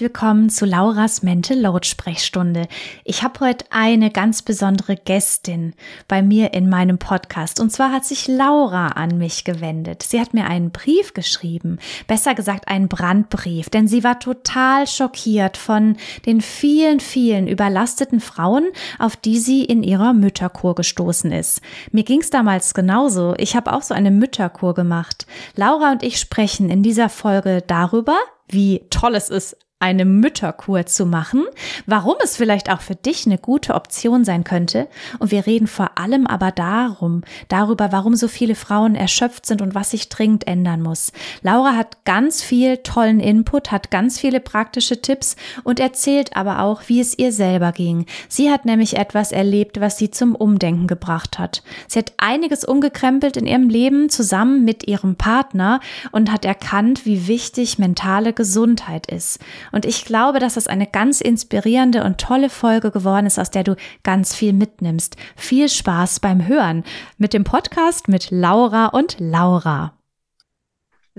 Willkommen zu Lauras Mental Load Sprechstunde. Ich habe heute eine ganz besondere Gästin bei mir in meinem Podcast. Und zwar hat sich Laura an mich gewendet. Sie hat mir einen Brief geschrieben, besser gesagt einen Brandbrief, denn sie war total schockiert von den vielen, vielen überlasteten Frauen, auf die sie in ihrer Mütterkur gestoßen ist. Mir ging es damals genauso. Ich habe auch so eine Mütterkur gemacht. Laura und ich sprechen in dieser Folge darüber, wie toll es ist, eine Mütterkur zu machen, warum es vielleicht auch für dich eine gute Option sein könnte. Und wir reden vor allem aber darum, darüber, warum so viele Frauen erschöpft sind und was sich dringend ändern muss. Laura hat ganz viel tollen Input, hat ganz viele praktische Tipps und erzählt aber auch, wie es ihr selber ging. Sie hat nämlich etwas erlebt, was sie zum Umdenken gebracht hat. Sie hat einiges umgekrempelt in ihrem Leben zusammen mit ihrem Partner und hat erkannt, wie wichtig mentale Gesundheit ist. Und ich glaube, dass das eine ganz inspirierende und tolle Folge geworden ist, aus der du ganz viel mitnimmst. Viel Spaß beim Hören mit dem Podcast mit Laura und Laura.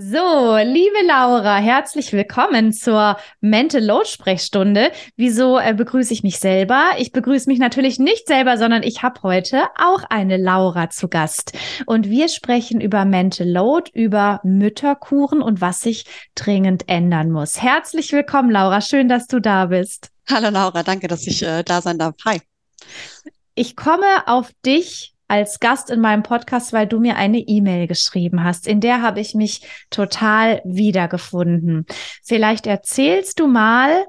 So, liebe Laura, herzlich willkommen zur Mental Load Sprechstunde. Wieso äh, begrüße ich mich selber? Ich begrüße mich natürlich nicht selber, sondern ich habe heute auch eine Laura zu Gast. Und wir sprechen über Mental Load, über Mütterkuren und was sich dringend ändern muss. Herzlich willkommen, Laura. Schön, dass du da bist. Hallo, Laura. Danke, dass ich äh, da sein darf. Hi. Ich komme auf dich als Gast in meinem Podcast, weil du mir eine E-Mail geschrieben hast. In der habe ich mich total wiedergefunden. Vielleicht erzählst du mal,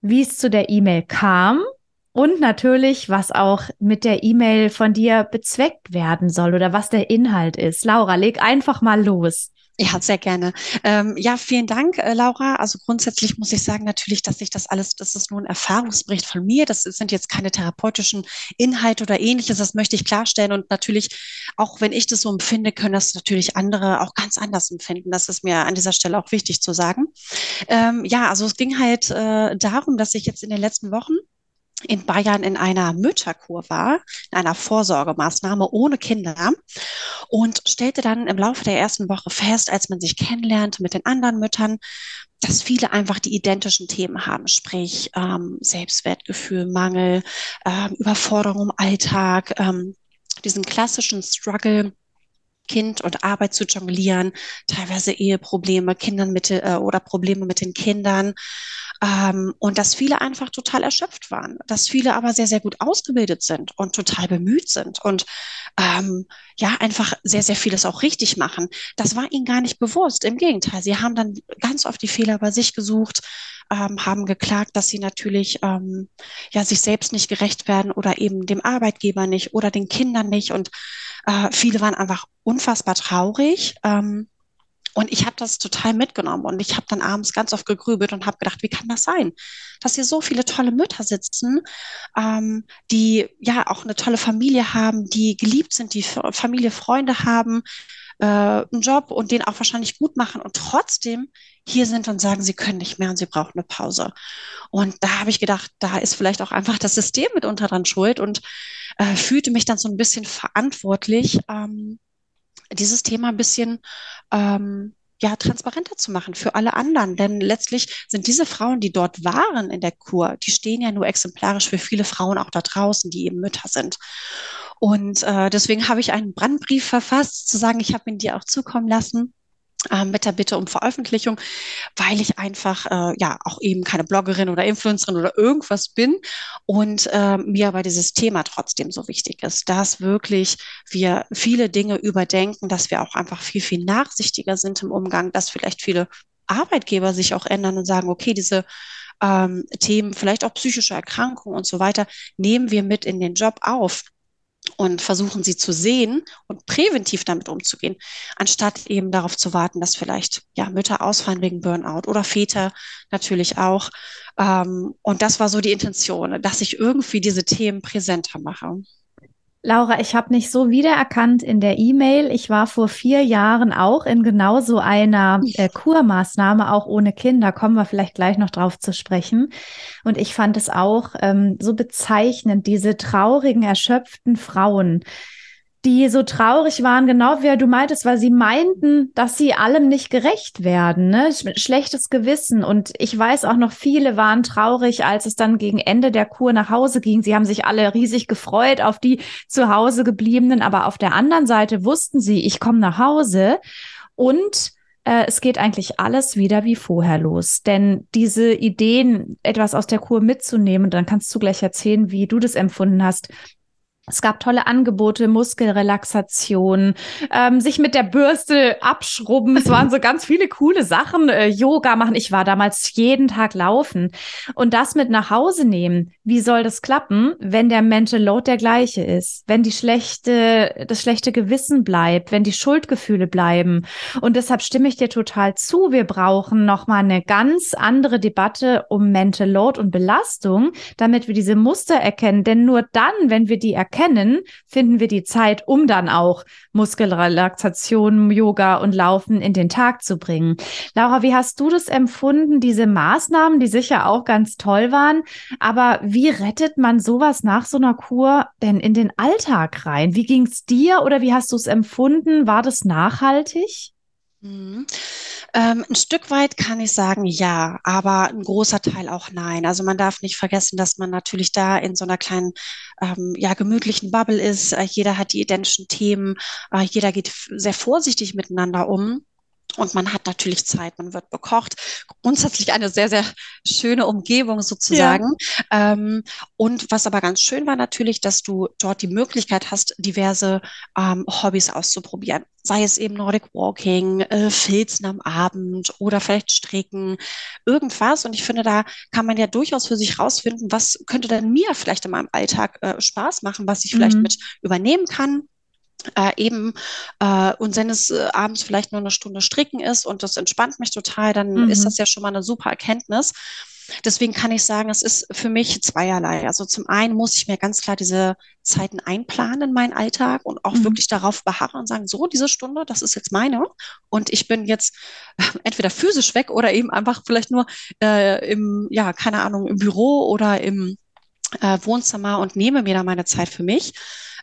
wie es zu der E-Mail kam und natürlich, was auch mit der E-Mail von dir bezweckt werden soll oder was der Inhalt ist. Laura, leg einfach mal los. Ja, sehr gerne. Ähm, ja, vielen Dank, äh, Laura. Also grundsätzlich muss ich sagen natürlich, dass ich das alles, das ist nur ein Erfahrungsbericht von mir. Das sind jetzt keine therapeutischen Inhalte oder ähnliches. Das möchte ich klarstellen. Und natürlich, auch wenn ich das so empfinde, können das natürlich andere auch ganz anders empfinden. Das ist mir an dieser Stelle auch wichtig zu sagen. Ähm, ja, also es ging halt äh, darum, dass ich jetzt in den letzten Wochen in Bayern in einer Mütterkur war, in einer Vorsorgemaßnahme ohne Kinder und stellte dann im Laufe der ersten Woche fest, als man sich kennenlernte mit den anderen Müttern, dass viele einfach die identischen Themen haben, sprich ähm, Selbstwertgefühl, Mangel, ähm, Überforderung im Alltag, ähm, diesen klassischen Struggle, Kind und Arbeit zu jonglieren, teilweise Eheprobleme, Kindern mit, äh, oder Probleme mit den Kindern. Ähm, und dass viele einfach total erschöpft waren, dass viele aber sehr, sehr gut ausgebildet sind und total bemüht sind und ähm, ja, einfach sehr, sehr vieles auch richtig machen. Das war ihnen gar nicht bewusst. Im Gegenteil, sie haben dann ganz oft die Fehler bei sich gesucht, ähm, haben geklagt, dass sie natürlich ähm, ja sich selbst nicht gerecht werden oder eben dem Arbeitgeber nicht oder den Kindern nicht. Und äh, viele waren einfach unfassbar traurig. Ähm, und ich habe das total mitgenommen und ich habe dann abends ganz oft gegrübelt und habe gedacht, wie kann das sein, dass hier so viele tolle Mütter sitzen, ähm, die ja auch eine tolle Familie haben, die geliebt sind, die Familie, Freunde haben, äh, einen Job und den auch wahrscheinlich gut machen und trotzdem hier sind und sagen, sie können nicht mehr und sie brauchen eine Pause. Und da habe ich gedacht, da ist vielleicht auch einfach das System mitunter dran schuld und äh, fühlte mich dann so ein bisschen verantwortlich. Ähm, dieses Thema ein bisschen ähm, ja, transparenter zu machen für alle anderen. Denn letztlich sind diese Frauen, die dort waren in der Kur, die stehen ja nur exemplarisch für viele Frauen auch da draußen, die eben Mütter sind. Und äh, deswegen habe ich einen Brandbrief verfasst, zu sagen, ich habe ihn dir auch zukommen lassen mit der Bitte um Veröffentlichung, weil ich einfach äh, ja auch eben keine Bloggerin oder Influencerin oder irgendwas bin und äh, mir aber dieses Thema trotzdem so wichtig ist, dass wirklich wir viele Dinge überdenken, dass wir auch einfach viel, viel nachsichtiger sind im Umgang, dass vielleicht viele Arbeitgeber sich auch ändern und sagen, okay, diese ähm, Themen, vielleicht auch psychische Erkrankungen und so weiter, nehmen wir mit in den Job auf und versuchen sie zu sehen und präventiv damit umzugehen, anstatt eben darauf zu warten, dass vielleicht ja Mütter ausfallen wegen Burnout oder Väter natürlich auch. Ähm, und das war so die Intention, dass ich irgendwie diese Themen präsenter mache. Laura, ich habe mich so wiedererkannt in der E-Mail. Ich war vor vier Jahren auch in genau so einer äh, Kurmaßnahme, auch ohne Kinder. Kommen wir vielleicht gleich noch drauf zu sprechen. Und ich fand es auch ähm, so bezeichnend, diese traurigen, erschöpften Frauen, die so traurig waren, genau wie du meintest, weil sie meinten, dass sie allem nicht gerecht werden, ne? Schlechtes Gewissen. Und ich weiß auch noch, viele waren traurig, als es dann gegen Ende der Kur nach Hause ging. Sie haben sich alle riesig gefreut auf die zu Hause gebliebenen, aber auf der anderen Seite wussten sie, ich komme nach Hause und äh, es geht eigentlich alles wieder wie vorher los. Denn diese Ideen, etwas aus der Kur mitzunehmen, dann kannst du gleich erzählen, wie du das empfunden hast, es gab tolle Angebote, Muskelrelaxation, ähm, sich mit der Bürste abschrubben. Es waren so ganz viele coole Sachen. Äh, Yoga machen. Ich war damals jeden Tag laufen. Und das mit nach Hause nehmen. Wie soll das klappen, wenn der Mental Load der gleiche ist? Wenn die schlechte, das schlechte Gewissen bleibt, wenn die Schuldgefühle bleiben. Und deshalb stimme ich dir total zu. Wir brauchen nochmal eine ganz andere Debatte um Mental Load und Belastung, damit wir diese Muster erkennen. Denn nur dann, wenn wir die erkennen, erkennen, finden wir die Zeit, um dann auch Muskelrelaxation, Yoga und Laufen in den Tag zu bringen. Laura, wie hast du das empfunden, diese Maßnahmen, die sicher auch ganz toll waren? Aber wie rettet man sowas nach so einer Kur denn in den Alltag rein? Wie ging es dir oder wie hast du es empfunden? War das nachhaltig? Mhm. Ähm, ein Stück weit kann ich sagen, ja, aber ein großer Teil auch nein. Also man darf nicht vergessen, dass man natürlich da in so einer kleinen, ähm, ja, gemütlichen Bubble ist. Äh, jeder hat die identischen Themen, äh, jeder geht sehr vorsichtig miteinander um. Und man hat natürlich Zeit, man wird bekocht. Grundsätzlich eine sehr, sehr schöne Umgebung sozusagen. Ja. Ähm, und was aber ganz schön war natürlich, dass du dort die Möglichkeit hast, diverse ähm, Hobbys auszuprobieren. Sei es eben Nordic Walking, äh, Filzen am Abend oder vielleicht Stricken, irgendwas. Und ich finde, da kann man ja durchaus für sich rausfinden, was könnte denn mir vielleicht in meinem Alltag äh, Spaß machen, was ich vielleicht mhm. mit übernehmen kann äh, eben, äh, und wenn es äh, abends vielleicht nur eine Stunde stricken ist und das entspannt mich total, dann mhm. ist das ja schon mal eine super Erkenntnis. Deswegen kann ich sagen, es ist für mich zweierlei. Also zum einen muss ich mir ganz klar diese Zeiten einplanen in meinen Alltag und auch mhm. wirklich darauf beharren und sagen, so, diese Stunde, das ist jetzt meine. Und ich bin jetzt entweder physisch weg oder eben einfach vielleicht nur äh, im, ja, keine Ahnung, im Büro oder im äh, Wohnzimmer und nehme mir da meine Zeit für mich.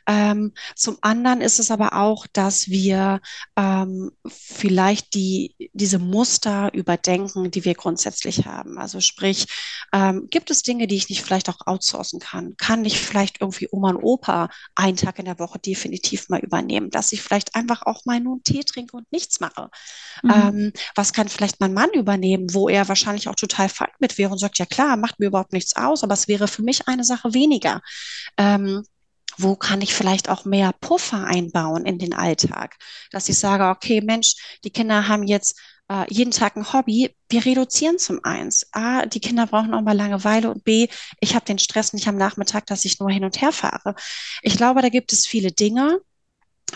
Ähm, zum anderen ist es aber auch, dass wir ähm, vielleicht die, diese Muster überdenken, die wir grundsätzlich haben. Also sprich, ähm, gibt es Dinge, die ich nicht vielleicht auch outsourcen kann? Kann ich vielleicht irgendwie Oma und Opa einen Tag in der Woche definitiv mal übernehmen, dass ich vielleicht einfach auch mal nur einen Tee trinke und nichts mache? Mhm. Ähm, was kann vielleicht mein Mann übernehmen, wo er wahrscheinlich auch total fein mit wäre und sagt, ja klar, macht mir überhaupt nichts aus, aber es wäre für mich eine Sache weniger. Ähm, wo kann ich vielleicht auch mehr Puffer einbauen in den Alltag? Dass ich sage, okay, Mensch, die Kinder haben jetzt äh, jeden Tag ein Hobby. Wir reduzieren zum eins. A, die Kinder brauchen auch mal Langeweile und B, ich habe den Stress nicht am Nachmittag, dass ich nur hin und her fahre. Ich glaube, da gibt es viele Dinge,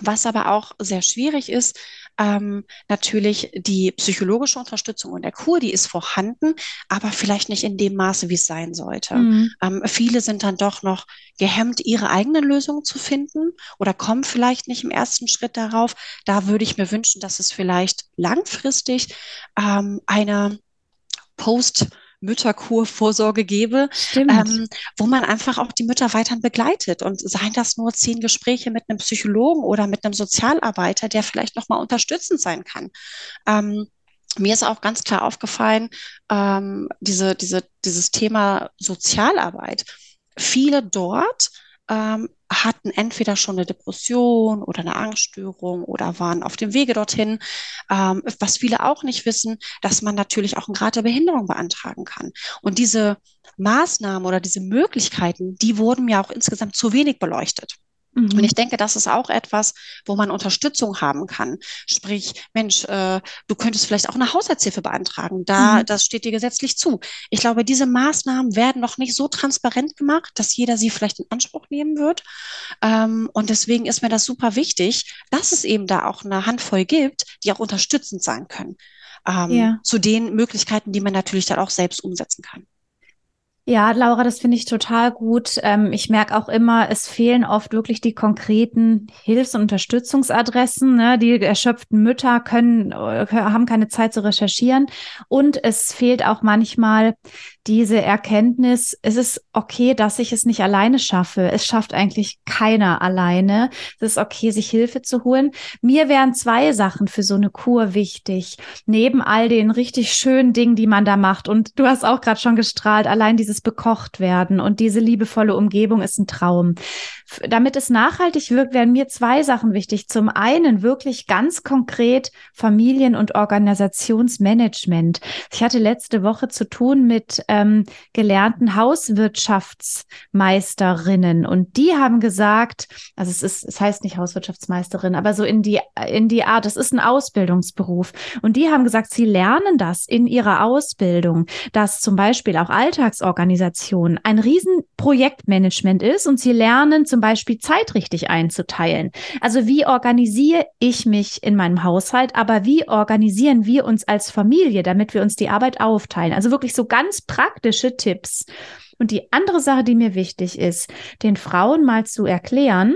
was aber auch sehr schwierig ist, ähm, natürlich die psychologische Unterstützung und der Kur, die ist vorhanden, aber vielleicht nicht in dem Maße, wie es sein sollte. Mhm. Ähm, viele sind dann doch noch gehemmt, ihre eigenen Lösungen zu finden oder kommen vielleicht nicht im ersten Schritt darauf. Da würde ich mir wünschen, dass es vielleicht langfristig ähm, eine Post- Mütterkurvorsorge gebe, ähm, wo man einfach auch die Mütter weiterhin begleitet. Und seien das nur zehn Gespräche mit einem Psychologen oder mit einem Sozialarbeiter, der vielleicht nochmal unterstützend sein kann. Ähm, mir ist auch ganz klar aufgefallen, ähm, diese, diese, dieses Thema Sozialarbeit. Viele dort ähm, hatten entweder schon eine Depression oder eine Angststörung oder waren auf dem Wege dorthin. Ähm, was viele auch nicht wissen, dass man natürlich auch einen Grad der Behinderung beantragen kann. Und diese Maßnahmen oder diese Möglichkeiten, die wurden mir auch insgesamt zu wenig beleuchtet. Mhm. Und ich denke, das ist auch etwas, wo man Unterstützung haben kann. Sprich, Mensch, äh, du könntest vielleicht auch eine Haushaltshilfe beantragen. Da, mhm. das steht dir gesetzlich zu. Ich glaube, diese Maßnahmen werden noch nicht so transparent gemacht, dass jeder sie vielleicht in Anspruch nehmen wird. Ähm, und deswegen ist mir das super wichtig, dass es eben da auch eine Handvoll gibt, die auch unterstützend sein können. Ähm, ja. Zu den Möglichkeiten, die man natürlich dann auch selbst umsetzen kann. Ja, Laura, das finde ich total gut. Ähm, ich merke auch immer, es fehlen oft wirklich die konkreten Hilfs- und Unterstützungsadressen. Ne? Die erschöpften Mütter können, äh, haben keine Zeit zu recherchieren. Und es fehlt auch manchmal diese Erkenntnis, es ist okay, dass ich es nicht alleine schaffe. Es schafft eigentlich keiner alleine. Es ist okay, sich Hilfe zu holen. Mir wären zwei Sachen für so eine Kur wichtig. Neben all den richtig schönen Dingen, die man da macht. Und du hast auch gerade schon gestrahlt, allein dieses bekocht werden und diese liebevolle Umgebung ist ein Traum. Damit es nachhaltig wirkt, wären mir zwei Sachen wichtig. Zum einen wirklich ganz konkret Familien- und Organisationsmanagement. Ich hatte letzte Woche zu tun mit ähm, gelernten Hauswirtschaftsmeisterinnen und die haben gesagt, also es ist, es heißt nicht Hauswirtschaftsmeisterin, aber so in die, in die Art, es ist ein Ausbildungsberuf. Und die haben gesagt, sie lernen das in ihrer Ausbildung, dass zum Beispiel auch Alltagsorganisation ein Riesenprojektmanagement ist und sie lernen zum Beispiel Zeit richtig einzuteilen. Also wie organisiere ich mich in meinem Haushalt, aber wie organisieren wir uns als Familie, damit wir uns die Arbeit aufteilen? Also wirklich so ganz praktische Tipps. Und die andere Sache, die mir wichtig ist, den Frauen mal zu erklären,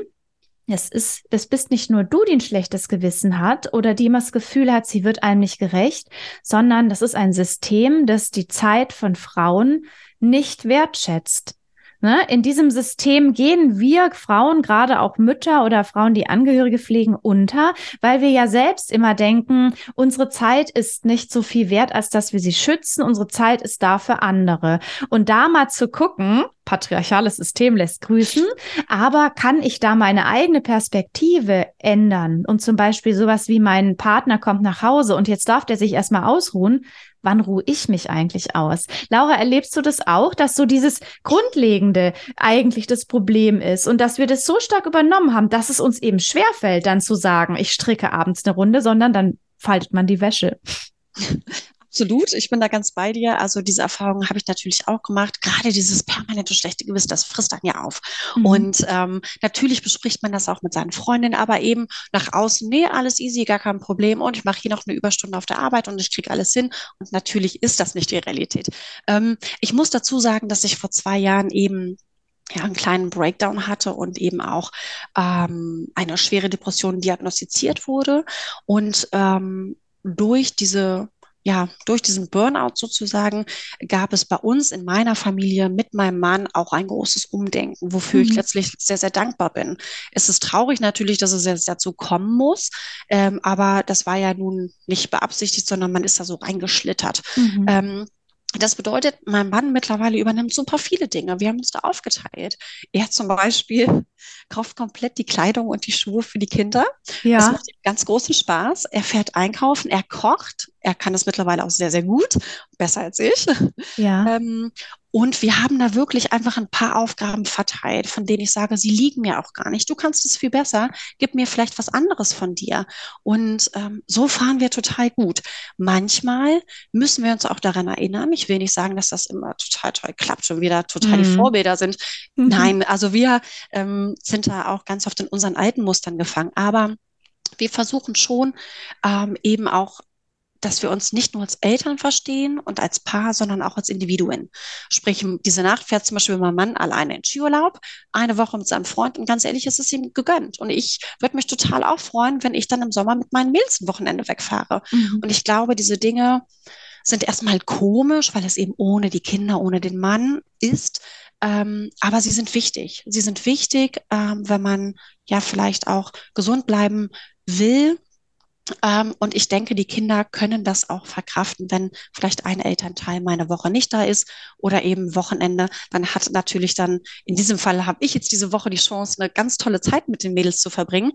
es ist, das bist nicht nur du, die ein schlechtes Gewissen hat oder die immer das Gefühl hat, sie wird einem nicht gerecht, sondern das ist ein System, das die Zeit von Frauen nicht wertschätzt. Ne? In diesem System gehen wir Frauen, gerade auch Mütter oder Frauen, die Angehörige pflegen, unter, weil wir ja selbst immer denken, unsere Zeit ist nicht so viel wert, als dass wir sie schützen. Unsere Zeit ist da für andere. Und da mal zu gucken, patriarchales System lässt grüßen, aber kann ich da meine eigene Perspektive ändern? Und zum Beispiel sowas wie mein Partner kommt nach Hause und jetzt darf der sich erstmal ausruhen wann ruhe ich mich eigentlich aus? Laura, erlebst du das auch, dass so dieses Grundlegende eigentlich das Problem ist und dass wir das so stark übernommen haben, dass es uns eben schwerfällt, dann zu sagen, ich stricke abends eine Runde, sondern dann faltet man die Wäsche. Absolut, ich bin da ganz bei dir. Also diese Erfahrungen habe ich natürlich auch gemacht. Gerade dieses permanente schlechte Gewissen, das frisst dann ja auf. Mhm. Und ähm, natürlich bespricht man das auch mit seinen Freundinnen, aber eben nach außen, nee, alles easy, gar kein Problem. Und ich mache hier noch eine Überstunde auf der Arbeit und ich kriege alles hin. Und natürlich ist das nicht die Realität. Ähm, ich muss dazu sagen, dass ich vor zwei Jahren eben ja, einen kleinen Breakdown hatte und eben auch ähm, eine schwere Depression diagnostiziert wurde. Und ähm, durch diese ja, durch diesen Burnout sozusagen gab es bei uns in meiner Familie mit meinem Mann auch ein großes Umdenken, wofür mhm. ich letztlich sehr, sehr dankbar bin. Es ist traurig natürlich, dass es jetzt dazu kommen muss, ähm, aber das war ja nun nicht beabsichtigt, sondern man ist da so reingeschlittert. Mhm. Ähm, das bedeutet, mein Mann mittlerweile übernimmt super viele Dinge. Wir haben uns da aufgeteilt. Er zum Beispiel kauft komplett die Kleidung und die Schuhe für die Kinder. Ja. Das macht ihm ganz großen Spaß. Er fährt einkaufen, er kocht. Er kann das mittlerweile auch sehr, sehr gut. Besser als ich. Ja. Ähm, und wir haben da wirklich einfach ein paar Aufgaben verteilt, von denen ich sage, sie liegen mir auch gar nicht. Du kannst es viel besser. Gib mir vielleicht was anderes von dir. Und ähm, so fahren wir total gut. Manchmal müssen wir uns auch daran erinnern. Ich will nicht sagen, dass das immer total toll klappt, schon wieder total mhm. die Vorbilder sind. Mhm. Nein, also wir ähm, sind da auch ganz oft in unseren alten Mustern gefangen. Aber wir versuchen schon ähm, eben auch dass wir uns nicht nur als Eltern verstehen und als Paar, sondern auch als Individuen. Sprich, diese Nacht fährt zum Beispiel mein Mann alleine in Skiurlaub, eine Woche mit seinem Freund und ganz ehrlich, ist es ihm gegönnt. Und ich würde mich total auch freuen, wenn ich dann im Sommer mit meinen Mädels ein Wochenende wegfahre. Mhm. Und ich glaube, diese Dinge sind erstmal komisch, weil es eben ohne die Kinder, ohne den Mann ist. Ähm, aber sie sind wichtig. Sie sind wichtig, ähm, wenn man ja vielleicht auch gesund bleiben will und ich denke, die Kinder können das auch verkraften, wenn vielleicht ein Elternteil meine Woche nicht da ist oder eben Wochenende. Dann hat natürlich dann, in diesem Fall habe ich jetzt diese Woche die Chance, eine ganz tolle Zeit mit den Mädels zu verbringen.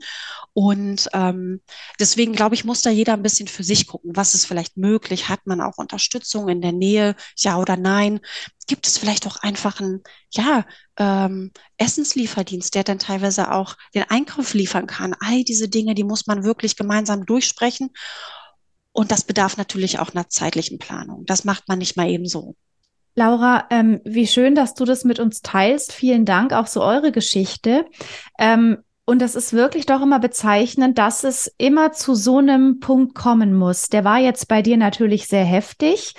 Und ähm, deswegen glaube ich, muss da jeder ein bisschen für sich gucken, was ist vielleicht möglich. Hat man auch Unterstützung in der Nähe? Ja oder nein? Gibt es vielleicht auch einfach einen, ja, ähm, Essenslieferdienst, der dann teilweise auch den Einkauf liefern kann. All diese Dinge, die muss man wirklich gemeinsam durchsprechen. Und das bedarf natürlich auch einer zeitlichen Planung. Das macht man nicht mal eben so. Laura, ähm, wie schön, dass du das mit uns teilst. Vielen Dank, auch so eure Geschichte. Ähm, und das ist wirklich doch immer bezeichnend, dass es immer zu so einem Punkt kommen muss. Der war jetzt bei dir natürlich sehr heftig.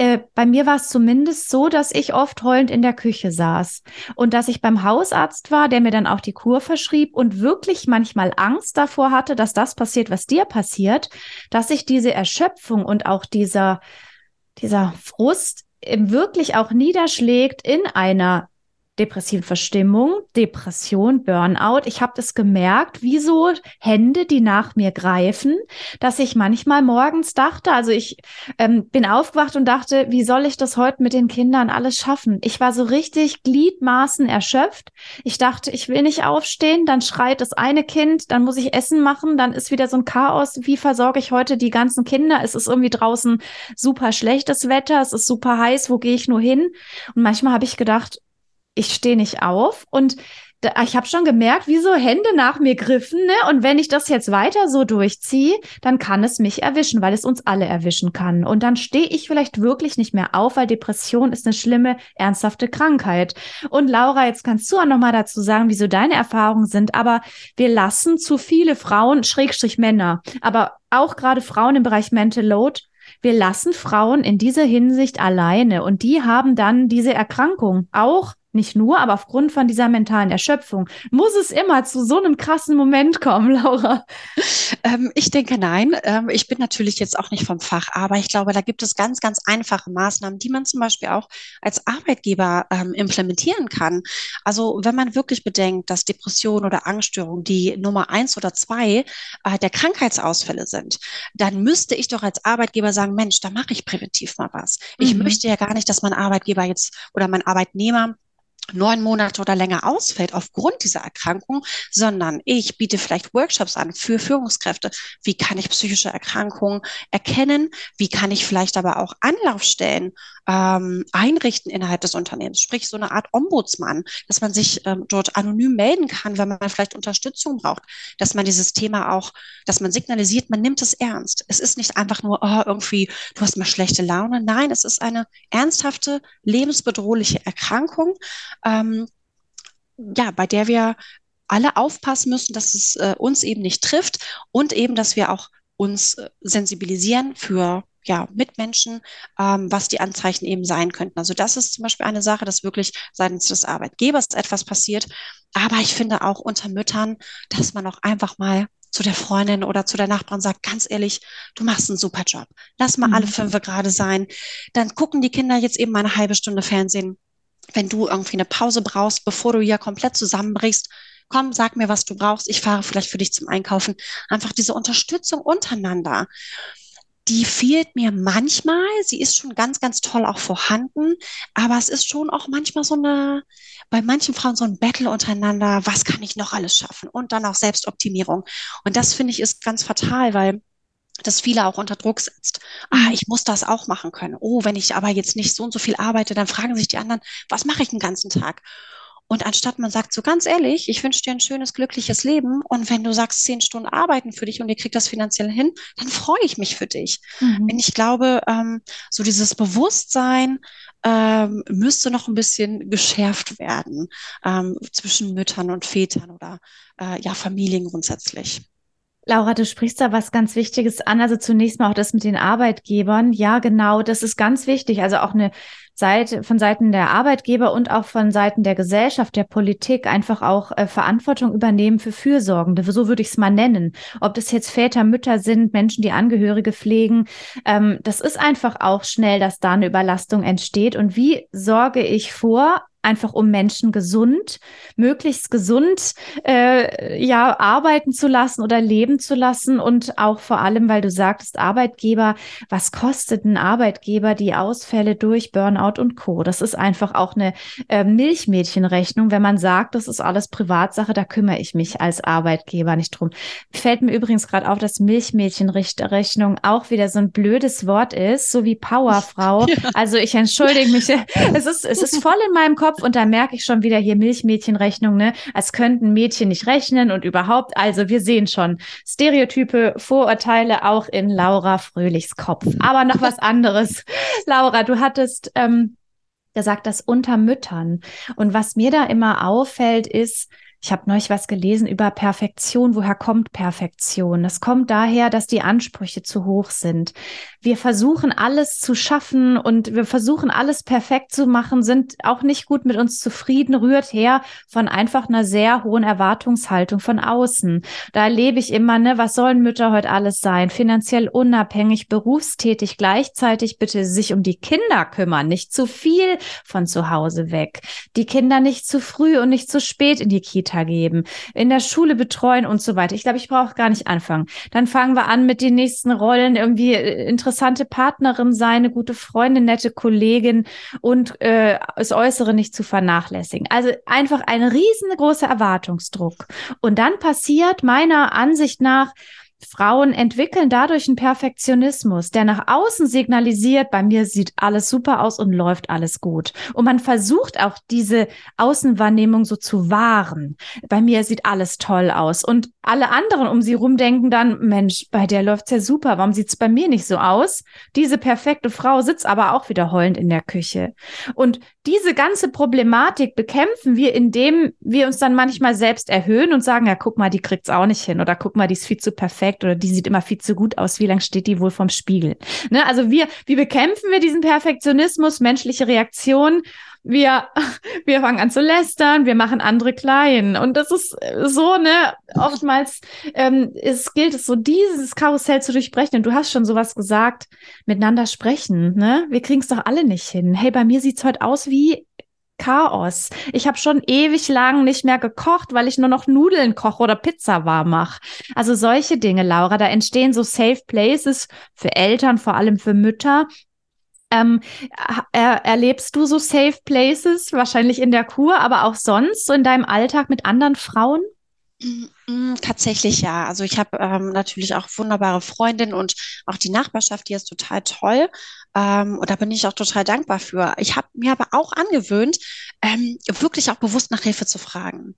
Äh, bei mir war es zumindest so, dass ich oft heulend in der Küche saß. Und dass ich beim Hausarzt war, der mir dann auch die Kur verschrieb und wirklich manchmal Angst davor hatte, dass das passiert, was dir passiert, dass sich diese Erschöpfung und auch dieser, dieser Frust wirklich auch niederschlägt in einer depressiven Verstimmung, Depression, Burnout. Ich habe das gemerkt, wie so Hände, die nach mir greifen, dass ich manchmal morgens dachte, also ich ähm, bin aufgewacht und dachte, wie soll ich das heute mit den Kindern alles schaffen? Ich war so richtig Gliedmaßen erschöpft. Ich dachte, ich will nicht aufstehen, dann schreit das eine Kind, dann muss ich Essen machen, dann ist wieder so ein Chaos. Wie versorge ich heute die ganzen Kinder? Es ist irgendwie draußen super schlechtes Wetter, es ist super heiß, wo gehe ich nur hin? Und manchmal habe ich gedacht, ich stehe nicht auf und ich habe schon gemerkt, wie so Hände nach mir griffen, ne? Und wenn ich das jetzt weiter so durchziehe, dann kann es mich erwischen, weil es uns alle erwischen kann. Und dann stehe ich vielleicht wirklich nicht mehr auf, weil Depression ist eine schlimme, ernsthafte Krankheit. Und Laura, jetzt kannst du auch noch mal dazu sagen, wieso deine Erfahrungen sind. Aber wir lassen zu viele Frauen, Schrägstrich Männer, aber auch gerade Frauen im Bereich Mental Load wir lassen Frauen in dieser Hinsicht alleine und die haben dann diese Erkrankung auch nicht nur, aber aufgrund von dieser mentalen Erschöpfung. Muss es immer zu so einem krassen Moment kommen, Laura? Ähm, ich denke nein. Ähm, ich bin natürlich jetzt auch nicht vom Fach, aber ich glaube, da gibt es ganz, ganz einfache Maßnahmen, die man zum Beispiel auch als Arbeitgeber ähm, implementieren kann. Also wenn man wirklich bedenkt, dass Depression oder Angststörung die Nummer eins oder zwei äh, der Krankheitsausfälle sind, dann müsste ich doch als Arbeitgeber sagen, Mensch, da mache ich präventiv mal was. Ich mhm. möchte ja gar nicht, dass mein Arbeitgeber jetzt oder mein Arbeitnehmer neun Monate oder länger ausfällt aufgrund dieser Erkrankung, sondern ich biete vielleicht Workshops an für Führungskräfte. Wie kann ich psychische Erkrankungen erkennen? Wie kann ich vielleicht aber auch Anlaufstellen ähm, einrichten innerhalb des Unternehmens? Sprich, so eine Art Ombudsmann, dass man sich ähm, dort anonym melden kann, wenn man vielleicht Unterstützung braucht, dass man dieses Thema auch, dass man signalisiert, man nimmt es ernst. Es ist nicht einfach nur, oh, irgendwie, du hast mal schlechte Laune. Nein, es ist eine ernsthafte, lebensbedrohliche Erkrankung, ähm, ja, bei der wir alle aufpassen müssen, dass es äh, uns eben nicht trifft und eben, dass wir auch uns äh, sensibilisieren für ja, Mitmenschen, ähm, was die Anzeichen eben sein könnten. Also das ist zum Beispiel eine Sache, dass wirklich seitens des Arbeitgebers etwas passiert. Aber ich finde auch unter Müttern, dass man auch einfach mal zu der Freundin oder zu der Nachbarin sagt, ganz ehrlich, du machst einen super Job. Lass mal mhm. alle fünf gerade sein. Dann gucken die Kinder jetzt eben mal eine halbe Stunde Fernsehen wenn du irgendwie eine Pause brauchst, bevor du hier komplett zusammenbrichst, komm, sag mir, was du brauchst. Ich fahre vielleicht für dich zum Einkaufen. Einfach diese Unterstützung untereinander. Die fehlt mir manchmal. Sie ist schon ganz, ganz toll auch vorhanden. Aber es ist schon auch manchmal so eine, bei manchen Frauen so ein Battle untereinander. Was kann ich noch alles schaffen? Und dann auch Selbstoptimierung. Und das finde ich ist ganz fatal, weil das viele auch unter Druck setzt. Ah, mhm. ich muss das auch machen können. Oh, wenn ich aber jetzt nicht so und so viel arbeite, dann fragen sich die anderen, was mache ich den ganzen Tag? Und anstatt man sagt so ganz ehrlich, ich wünsche dir ein schönes, glückliches Leben und wenn du sagst, zehn Stunden arbeiten für dich und ihr kriegt das finanziell hin, dann freue ich mich für dich. Mhm. Und ich glaube, ähm, so dieses Bewusstsein ähm, müsste noch ein bisschen geschärft werden ähm, zwischen Müttern und Vätern oder äh, ja Familien grundsätzlich. Laura, du sprichst da was ganz Wichtiges an. Also zunächst mal auch das mit den Arbeitgebern. Ja, genau, das ist ganz wichtig. Also auch eine Seite von Seiten der Arbeitgeber und auch von Seiten der Gesellschaft, der Politik einfach auch äh, Verantwortung übernehmen für Fürsorgende. So würde ich es mal nennen. Ob das jetzt Väter, Mütter sind, Menschen, die Angehörige pflegen. Ähm, das ist einfach auch schnell, dass da eine Überlastung entsteht. Und wie sorge ich vor, einfach um Menschen gesund, möglichst gesund, äh, ja, arbeiten zu lassen oder leben zu lassen und auch vor allem, weil du sagtest, Arbeitgeber, was kostet ein Arbeitgeber die Ausfälle durch Burnout und Co. Das ist einfach auch eine äh, Milchmädchenrechnung, wenn man sagt, das ist alles Privatsache, da kümmere ich mich als Arbeitgeber nicht drum. Fällt mir übrigens gerade auf, dass Milchmädchenrechnung auch wieder so ein blödes Wort ist, so wie Powerfrau. Ja. Also ich entschuldige mich, es ist, es ist voll in meinem Kopf Kopf und da merke ich schon wieder hier Milchmädchenrechnung, ne? Als könnten Mädchen nicht rechnen und überhaupt. Also wir sehen schon Stereotype, Vorurteile auch in Laura Fröhlichs Kopf. Aber noch was anderes. Laura, du hattest ähm, gesagt, das unter Müttern. Und was mir da immer auffällt, ist, ich habe neulich was gelesen über Perfektion. Woher kommt Perfektion? Das kommt daher, dass die Ansprüche zu hoch sind. Wir versuchen alles zu schaffen und wir versuchen alles perfekt zu machen, sind auch nicht gut mit uns zufrieden, rührt her von einfach einer sehr hohen Erwartungshaltung von außen. Da erlebe ich immer, ne, was sollen Mütter heute alles sein? Finanziell unabhängig, berufstätig, gleichzeitig bitte sich um die Kinder kümmern, nicht zu viel von zu Hause weg. Die Kinder nicht zu früh und nicht zu spät in die Kita Kita geben, in der Schule betreuen und so weiter. Ich glaube, ich brauche gar nicht anfangen. Dann fangen wir an mit den nächsten Rollen, irgendwie äh, interessante Partnerin sein, eine gute Freundin, nette Kollegin und äh, das Äußere nicht zu vernachlässigen. Also einfach ein riesengroßer Erwartungsdruck. Und dann passiert meiner Ansicht nach Frauen entwickeln dadurch einen Perfektionismus, der nach außen signalisiert, bei mir sieht alles super aus und läuft alles gut. Und man versucht auch diese Außenwahrnehmung so zu wahren. Bei mir sieht alles toll aus. Und alle anderen um sie rum denken dann, Mensch, bei der läuft's ja super. Warum sieht's bei mir nicht so aus? Diese perfekte Frau sitzt aber auch wieder heulend in der Küche. Und diese ganze Problematik bekämpfen wir, indem wir uns dann manchmal selbst erhöhen und sagen, ja, guck mal, die kriegt's auch nicht hin oder guck mal, die ist viel zu perfekt oder die sieht immer viel zu gut aus. Wie lange steht die wohl vom Spiegel? Ne? Also wir, wie bekämpfen wir diesen Perfektionismus, menschliche Reaktion? Wir, wir fangen an zu lästern, wir machen andere klein. Und das ist so, ne, oftmals ähm, es gilt es so, dieses Karussell zu durchbrechen. Und du hast schon sowas gesagt, miteinander sprechen, ne? Wir kriegen es doch alle nicht hin. Hey, bei mir sieht's heute aus wie Chaos. Ich habe schon ewig lang nicht mehr gekocht, weil ich nur noch Nudeln koche oder Pizza warm mache. Also solche Dinge, Laura, da entstehen so Safe Places für Eltern, vor allem für Mütter. Ähm, er, erlebst du so Safe Places, wahrscheinlich in der Kur, aber auch sonst, so in deinem Alltag mit anderen Frauen? Mm, tatsächlich ja. Also ich habe ähm, natürlich auch wunderbare Freundinnen und auch die Nachbarschaft, die ist total toll. Ähm, und da bin ich auch total dankbar für. Ich habe mir aber auch angewöhnt, ähm, wirklich auch bewusst nach Hilfe zu fragen.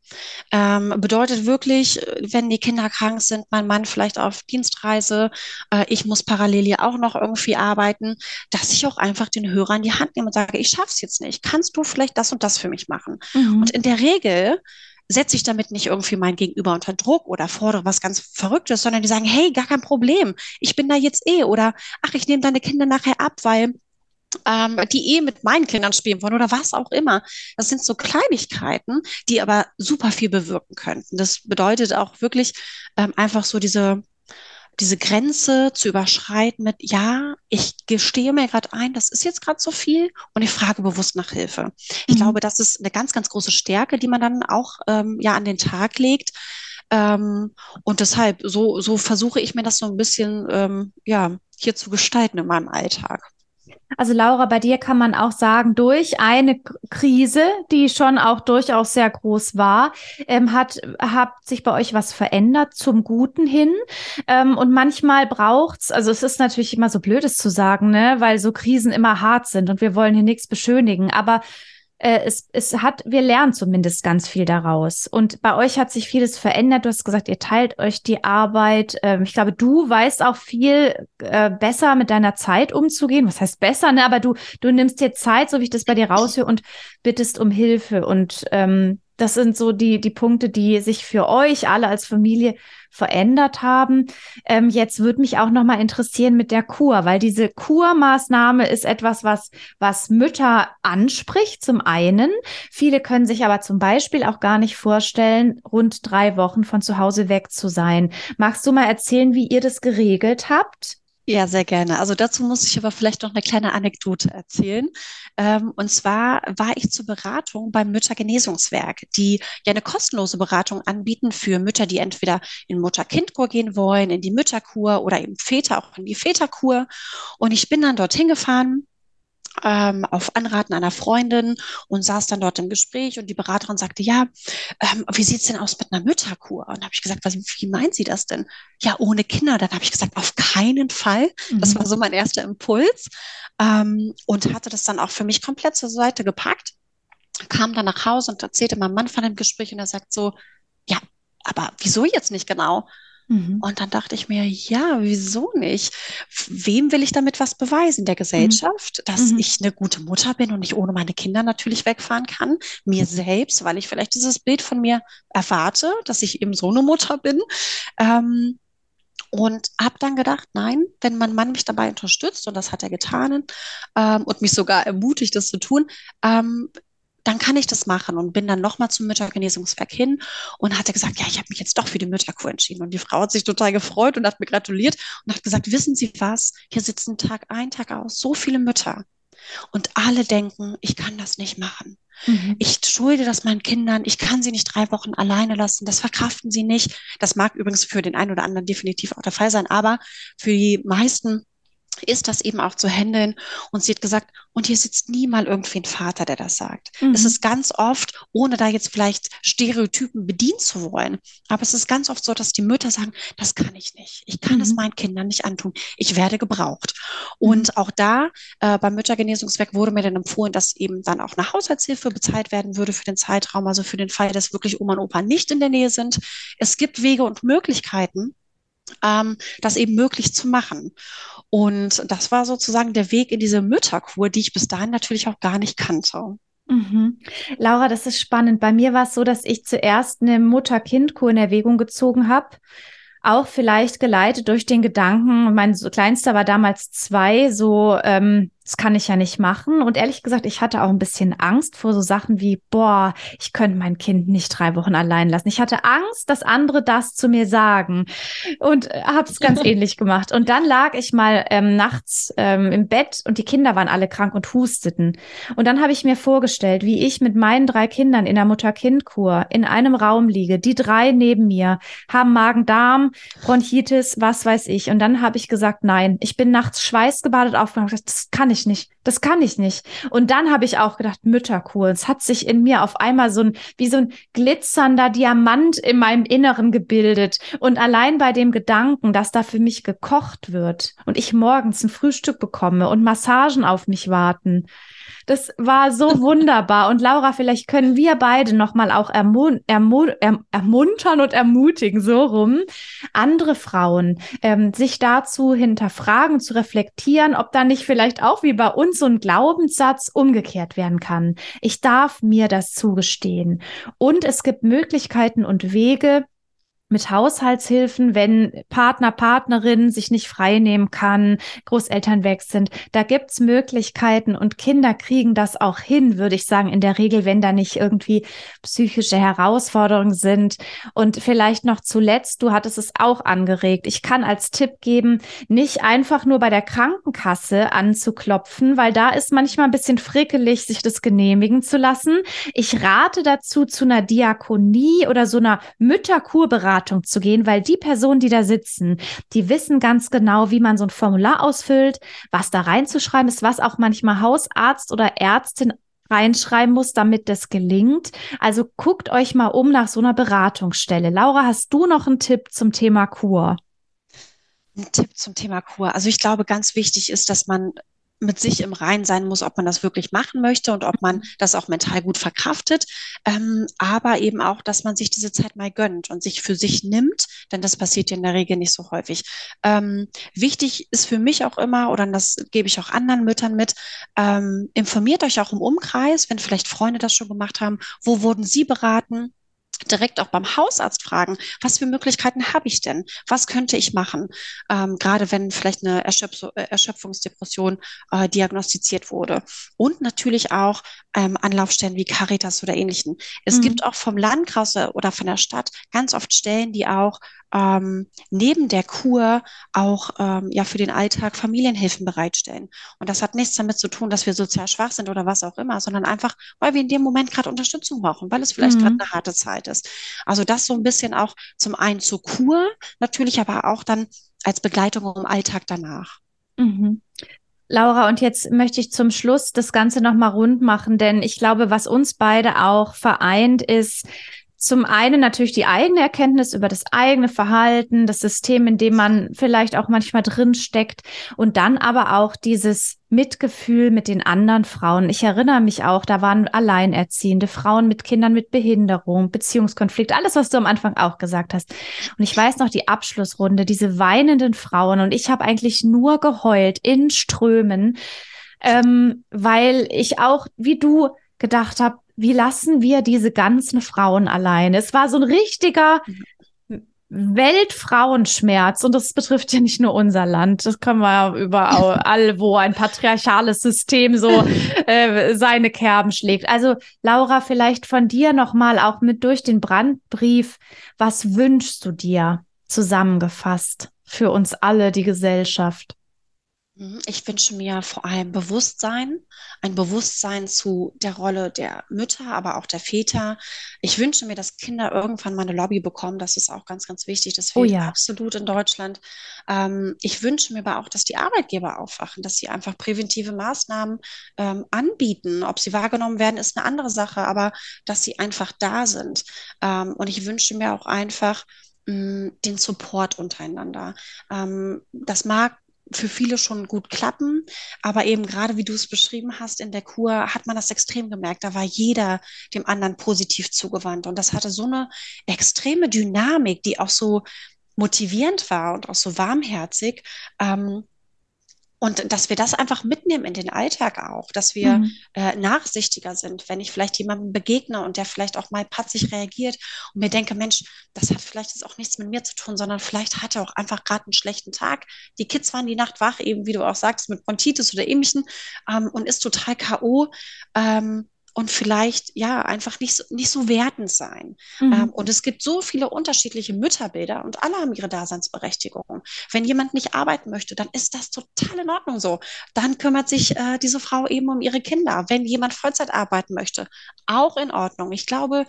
Ähm, bedeutet wirklich, wenn die Kinder krank sind, mein Mann vielleicht auf Dienstreise, äh, ich muss parallel ja auch noch irgendwie arbeiten, dass ich auch einfach den Hörer in die Hand nehme und sage, ich schaff's jetzt nicht. Kannst du vielleicht das und das für mich machen? Mhm. Und in der Regel setze ich damit nicht irgendwie mein Gegenüber unter Druck oder fordere was ganz Verrücktes, sondern die sagen, hey, gar kein Problem, ich bin da jetzt eh oder ach, ich nehme deine Kinder nachher ab, weil ähm, die eh mit meinen Kindern spielen wollen oder was auch immer. Das sind so Kleinigkeiten, die aber super viel bewirken könnten. Das bedeutet auch wirklich ähm, einfach so diese diese Grenze zu überschreiten mit, ja, ich gestehe mir gerade ein, das ist jetzt gerade so viel und ich frage bewusst nach Hilfe. Ich mhm. glaube, das ist eine ganz, ganz große Stärke, die man dann auch ähm, ja an den Tag legt. Ähm, und deshalb, so, so versuche ich mir das so ein bisschen ähm, ja, hier zu gestalten in meinem Alltag. Also Laura, bei dir kann man auch sagen, durch eine Krise, die schon auch durchaus sehr groß war, ähm, hat, hat sich bei euch was verändert zum Guten hin. Ähm, und manchmal braucht's, also es ist natürlich immer so blödes zu sagen, ne, weil so Krisen immer hart sind und wir wollen hier nichts beschönigen. Aber äh, es, es hat, wir lernen zumindest ganz viel daraus. Und bei euch hat sich vieles verändert. Du hast gesagt, ihr teilt euch die Arbeit. Ähm, ich glaube, du weißt auch viel äh, besser mit deiner Zeit umzugehen. Was heißt besser, ne? Aber du, du nimmst dir Zeit, so wie ich das bei dir raushöre, und bittest um Hilfe. Und ähm, das sind so die, die Punkte, die sich für euch alle als Familie verändert haben. Ähm, jetzt würde mich auch noch mal interessieren mit der Kur, weil diese Kurmaßnahme ist etwas, was, was Mütter anspricht zum einen. Viele können sich aber zum Beispiel auch gar nicht vorstellen, rund drei Wochen von zu Hause weg zu sein. Magst du mal erzählen, wie ihr das geregelt habt? Ja, sehr gerne. Also dazu muss ich aber vielleicht noch eine kleine Anekdote erzählen. Ähm, und zwar war ich zur Beratung beim Müttergenesungswerk, die ja eine kostenlose Beratung anbieten für Mütter, die entweder in Mutter-Kind-Kur gehen wollen, in die Mütterkur oder eben Väter auch in die Väterkur. Und ich bin dann dorthin gefahren ähm, auf Anraten einer Freundin und saß dann dort im Gespräch und die Beraterin sagte, ja, ähm, wie sieht's denn aus mit einer Mütterkur? Und habe ich gesagt, was, wie meint sie das denn? Ja, ohne Kinder. Dann habe ich gesagt, auf keinen Fall. Mhm. Das war so mein erster Impuls ähm, und hatte das dann auch für mich komplett zur Seite gepackt, kam dann nach Hause und erzählte meinem Mann von dem Gespräch und er sagt so, ja, aber wieso jetzt nicht genau? Mhm. Und dann dachte ich mir, ja, wieso nicht? Wem will ich damit was beweisen? Der Gesellschaft, mhm. dass mhm. ich eine gute Mutter bin und ich ohne meine Kinder natürlich wegfahren kann. Mir selbst, weil ich vielleicht dieses Bild von mir erwarte, dass ich eben so eine Mutter bin. Ähm, und habe dann gedacht, nein, wenn mein Mann mich dabei unterstützt, und das hat er getan, ähm, und mich sogar ermutigt, das zu tun, ähm, dann kann ich das machen und bin dann nochmal zum Müttergenesungswerk hin und hatte gesagt, ja, ich habe mich jetzt doch für die Mütterkur entschieden. Und die Frau hat sich total gefreut und hat mir gratuliert und hat gesagt, wissen Sie was, hier sitzen Tag ein, Tag aus so viele Mütter. Und alle denken, ich kann das nicht machen. Mhm. Ich schulde das meinen Kindern. Ich kann sie nicht drei Wochen alleine lassen. Das verkraften sie nicht. Das mag übrigens für den einen oder anderen definitiv auch der Fall sein. Aber für die meisten ist das eben auch zu handeln. Und sie hat gesagt, und hier sitzt nie mal irgendwie ein Vater, der das sagt. Mhm. Es ist ganz oft, ohne da jetzt vielleicht Stereotypen bedienen zu wollen, aber es ist ganz oft so, dass die Mütter sagen, das kann ich nicht. Ich kann mhm. es meinen Kindern nicht antun. Ich werde gebraucht. Mhm. Und auch da äh, beim Müttergenesungswerk wurde mir dann empfohlen, dass eben dann auch eine Haushaltshilfe bezahlt werden würde für den Zeitraum, also für den Fall, dass wirklich Oma und Opa nicht in der Nähe sind. Es gibt Wege und Möglichkeiten, ähm, das eben möglich zu machen. Und das war sozusagen der Weg in diese Mütterkur, die ich bis dahin natürlich auch gar nicht kannte. Mhm. Laura, das ist spannend. Bei mir war es so, dass ich zuerst eine Mutter-Kind-Kur in Erwägung gezogen habe auch vielleicht geleitet durch den Gedanken, mein Kleinster war damals zwei, so ähm, das kann ich ja nicht machen. Und ehrlich gesagt, ich hatte auch ein bisschen Angst vor so Sachen wie, boah, ich könnte mein Kind nicht drei Wochen allein lassen. Ich hatte Angst, dass andere das zu mir sagen und äh, habe es ganz ähnlich gemacht. Und dann lag ich mal ähm, nachts ähm, im Bett und die Kinder waren alle krank und husteten. Und dann habe ich mir vorgestellt, wie ich mit meinen drei Kindern in der Mutter-Kind-Kur in einem Raum liege. Die drei neben mir haben Magen-Darm, Bronchitis, was weiß ich. Und dann habe ich gesagt, nein, ich bin nachts schweißgebadet aufgewacht. Das kann ich nicht. Das kann ich nicht. Und dann habe ich auch gedacht, Mütterkur. Es hat sich in mir auf einmal so ein, wie so ein glitzernder Diamant in meinem Inneren gebildet. Und allein bei dem Gedanken, dass da für mich gekocht wird und ich morgens ein Frühstück bekomme und Massagen auf mich warten, das war so wunderbar. Und Laura, vielleicht können wir beide nochmal auch ermun ermun erm ermuntern und ermutigen, so rum, andere Frauen ähm, sich dazu hinterfragen, zu reflektieren, ob da nicht vielleicht auch wie bei uns so ein Glaubenssatz umgekehrt werden kann. Ich darf mir das zugestehen. Und es gibt Möglichkeiten und Wege, mit Haushaltshilfen, wenn Partner, Partnerin sich nicht frei nehmen kann, Großeltern weg sind. Da gibt's Möglichkeiten und Kinder kriegen das auch hin, würde ich sagen, in der Regel, wenn da nicht irgendwie psychische Herausforderungen sind. Und vielleicht noch zuletzt, du hattest es auch angeregt. Ich kann als Tipp geben, nicht einfach nur bei der Krankenkasse anzuklopfen, weil da ist manchmal ein bisschen frickelig, sich das genehmigen zu lassen. Ich rate dazu zu einer Diakonie oder so einer Mütterkurberatung Beratung zu gehen, weil die Personen, die da sitzen, die wissen ganz genau, wie man so ein Formular ausfüllt, was da reinzuschreiben ist, was auch manchmal Hausarzt oder Ärztin reinschreiben muss, damit das gelingt. Also guckt euch mal um nach so einer Beratungsstelle. Laura, hast du noch einen Tipp zum Thema Kur? Ein Tipp zum Thema Kur. Also ich glaube, ganz wichtig ist, dass man mit sich im Rein sein muss, ob man das wirklich machen möchte und ob man mhm. das auch mental gut verkraftet. Ähm, aber eben auch, dass man sich diese Zeit mal gönnt und sich für sich nimmt, denn das passiert ja in der Regel nicht so häufig. Ähm, wichtig ist für mich auch immer, oder das gebe ich auch anderen Müttern mit, ähm, informiert euch auch im Umkreis, wenn vielleicht Freunde das schon gemacht haben, wo wurden sie beraten? Direkt auch beim Hausarzt fragen, was für Möglichkeiten habe ich denn? Was könnte ich machen? Ähm, gerade wenn vielleicht eine Erschöpf äh, Erschöpfungsdepression äh, diagnostiziert wurde. Und natürlich auch ähm, Anlaufstellen wie Caritas oder ähnlichen. Es mhm. gibt auch vom Landkreis oder von der Stadt ganz oft Stellen, die auch ähm, neben der Kur auch ähm, ja für den Alltag Familienhilfen bereitstellen. Und das hat nichts damit zu tun, dass wir sozial schwach sind oder was auch immer, sondern einfach, weil wir in dem Moment gerade Unterstützung brauchen, weil es vielleicht mhm. gerade eine harte Zeit ist. Also das so ein bisschen auch zum einen zur Kur, natürlich aber auch dann als Begleitung im Alltag danach. Mhm. Laura, und jetzt möchte ich zum Schluss das Ganze nochmal rund machen, denn ich glaube, was uns beide auch vereint, ist, zum einen natürlich die eigene Erkenntnis über das eigene Verhalten, das System, in dem man vielleicht auch manchmal drin steckt und dann aber auch dieses Mitgefühl mit den anderen Frauen. Ich erinnere mich auch, da waren alleinerziehende Frauen mit Kindern mit Behinderung, Beziehungskonflikt, alles, was du am Anfang auch gesagt hast. Und ich weiß noch die Abschlussrunde, diese weinenden Frauen und ich habe eigentlich nur geheult in Strömen, ähm, weil ich auch, wie du, gedacht habe, wie lassen wir diese ganzen Frauen allein? Es war so ein richtiger Weltfrauenschmerz und das betrifft ja nicht nur unser Land. Das können wir überall, wo ein patriarchales System so äh, seine Kerben schlägt. Also Laura, vielleicht von dir nochmal auch mit durch den Brandbrief. Was wünschst du dir zusammengefasst für uns alle, die Gesellschaft? Mhm. Ich wünsche mir vor allem Bewusstsein, ein Bewusstsein zu der Rolle der Mütter, aber auch der Väter. Ich wünsche mir, dass Kinder irgendwann mal eine Lobby bekommen. Das ist auch ganz, ganz wichtig. Das oh fehlt oh ja. absolut in Deutschland. Ähm, ich wünsche mir aber auch, dass die Arbeitgeber aufwachen, dass sie einfach präventive Maßnahmen ähm, anbieten. Ob sie wahrgenommen werden, ist eine andere Sache, aber dass sie einfach da sind. Ähm, und ich wünsche mir auch einfach, mm, den Support untereinander. Ähm, das mag für viele schon gut klappen. Aber eben gerade wie du es beschrieben hast, in der Kur hat man das extrem gemerkt. Da war jeder dem anderen positiv zugewandt. Und das hatte so eine extreme Dynamik, die auch so motivierend war und auch so warmherzig. Ähm, und dass wir das einfach mitnehmen in den Alltag auch, dass wir mhm. äh, nachsichtiger sind, wenn ich vielleicht jemandem begegne und der vielleicht auch mal patzig reagiert und mir denke, Mensch, das hat vielleicht jetzt auch nichts mit mir zu tun, sondern vielleicht hat er auch einfach gerade einen schlechten Tag. Die Kids waren die Nacht wach, eben wie du auch sagst, mit Bronchitis oder ähnlichen ähm, und ist total K.O. Ähm, und vielleicht ja einfach nicht so, nicht so wertend sein. Mhm. Ähm, und es gibt so viele unterschiedliche Mütterbilder und alle haben ihre Daseinsberechtigung. Wenn jemand nicht arbeiten möchte, dann ist das total in Ordnung so. Dann kümmert sich äh, diese Frau eben um ihre Kinder. Wenn jemand Vollzeit arbeiten möchte, auch in Ordnung. Ich glaube,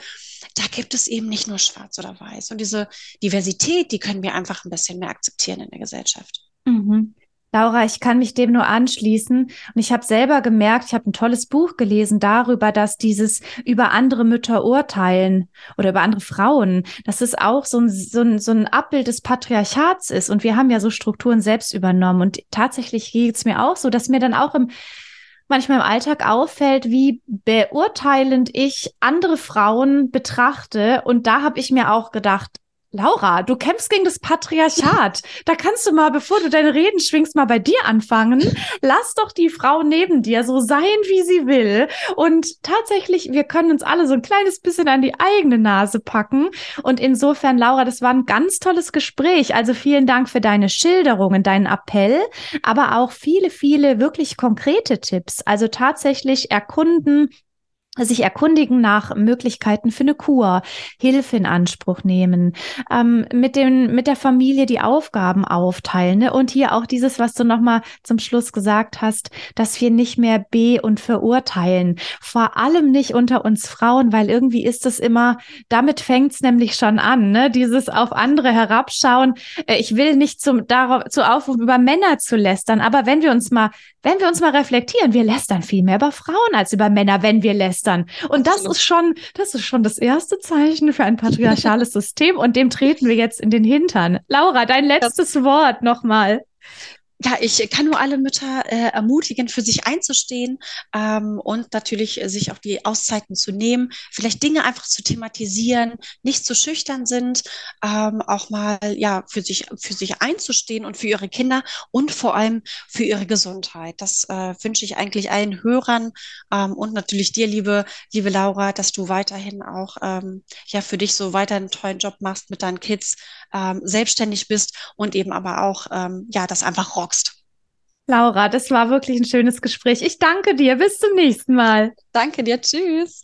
da gibt es eben nicht nur schwarz oder weiß. Und diese Diversität, die können wir einfach ein bisschen mehr akzeptieren in der Gesellschaft. Mhm. Laura, ich kann mich dem nur anschließen. Und ich habe selber gemerkt, ich habe ein tolles Buch gelesen darüber, dass dieses über andere Mütter urteilen oder über andere Frauen, dass es auch so ein, so ein, so ein Abbild des Patriarchats ist. Und wir haben ja so Strukturen selbst übernommen. Und tatsächlich geht es mir auch so, dass mir dann auch im manchmal im Alltag auffällt, wie beurteilend ich andere Frauen betrachte. Und da habe ich mir auch gedacht, Laura, du kämpfst gegen das Patriarchat. Da kannst du mal, bevor du deine Reden schwingst, mal bei dir anfangen. Lass doch die Frau neben dir so sein, wie sie will. Und tatsächlich, wir können uns alle so ein kleines bisschen an die eigene Nase packen. Und insofern, Laura, das war ein ganz tolles Gespräch. Also vielen Dank für deine Schilderungen, deinen Appell, aber auch viele, viele wirklich konkrete Tipps. Also tatsächlich erkunden, sich erkundigen nach Möglichkeiten für eine Kur, Hilfe in Anspruch nehmen, ähm, mit dem mit der Familie die Aufgaben aufteilen ne? und hier auch dieses, was du noch mal zum Schluss gesagt hast, dass wir nicht mehr be und verurteilen, vor allem nicht unter uns Frauen, weil irgendwie ist es immer, damit fängt's nämlich schon an, ne? Dieses auf andere herabschauen. Äh, ich will nicht zum darauf zu aufrufen, über Männer zu lästern, aber wenn wir uns mal wenn wir uns mal reflektieren, wir lästern viel mehr über Frauen als über Männer, wenn wir lästern. Und das ist schon, das ist schon das erste Zeichen für ein patriarchales System und dem treten wir jetzt in den Hintern. Laura, dein letztes das Wort nochmal ja, ich kann nur alle Mütter äh, ermutigen, für sich einzustehen ähm, und natürlich äh, sich auch die Auszeiten zu nehmen, vielleicht Dinge einfach zu thematisieren, nicht zu schüchtern sind, ähm, auch mal ja für sich für sich einzustehen und für ihre Kinder und vor allem für ihre Gesundheit. Das äh, wünsche ich eigentlich allen Hörern ähm, und natürlich dir, liebe liebe Laura, dass du weiterhin auch ähm, ja für dich so weiter einen tollen Job machst mit deinen Kids, ähm, selbstständig bist und eben aber auch ähm, ja das einfach rockst Laura, das war wirklich ein schönes Gespräch. Ich danke dir. Bis zum nächsten Mal. Danke dir. Tschüss.